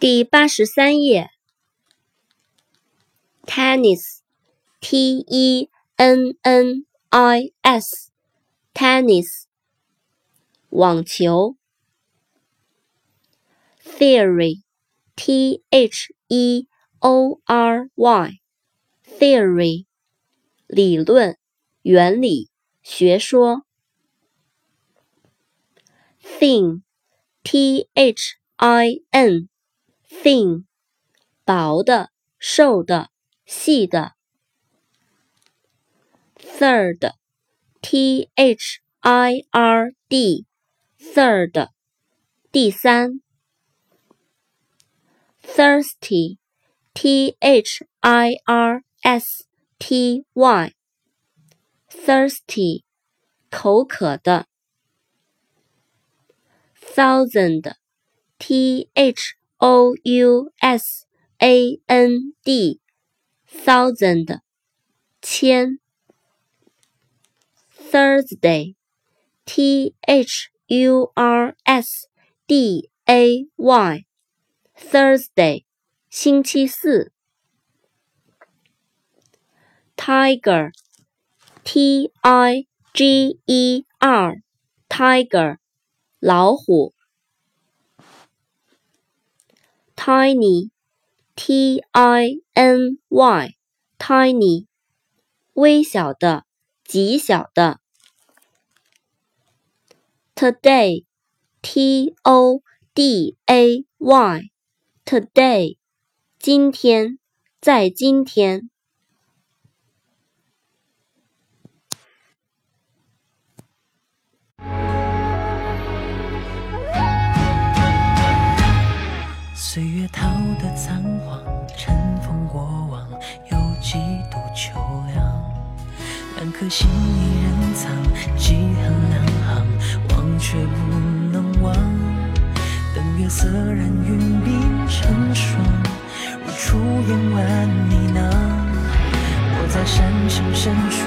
第八十三页，tennis，t e n n i s，tennis，网球。theory，t h e o r y，theory，理论、原理、学说。，thing，t h i n。thin，薄的、瘦的、细的。third，t h i r d，third，第三。thirsty，t h i r s t y，thirsty，口渴的。thousand，t h O U S A N D，thousand，千。Thursday，T H U R S D A Y，Thursday，星期四。Tiger，T I G E R，Tiger，老虎。 tiny, t i n y, tiny，微小的，极小的。today, t o d a y, today，今天，在今天。 逃得仓皇，尘封过往，有几度秋凉。两颗心一人藏，几行两行，忘却不能忘。等月色染云鬓成霜，如初烟晚呢喃。我在山丘深处。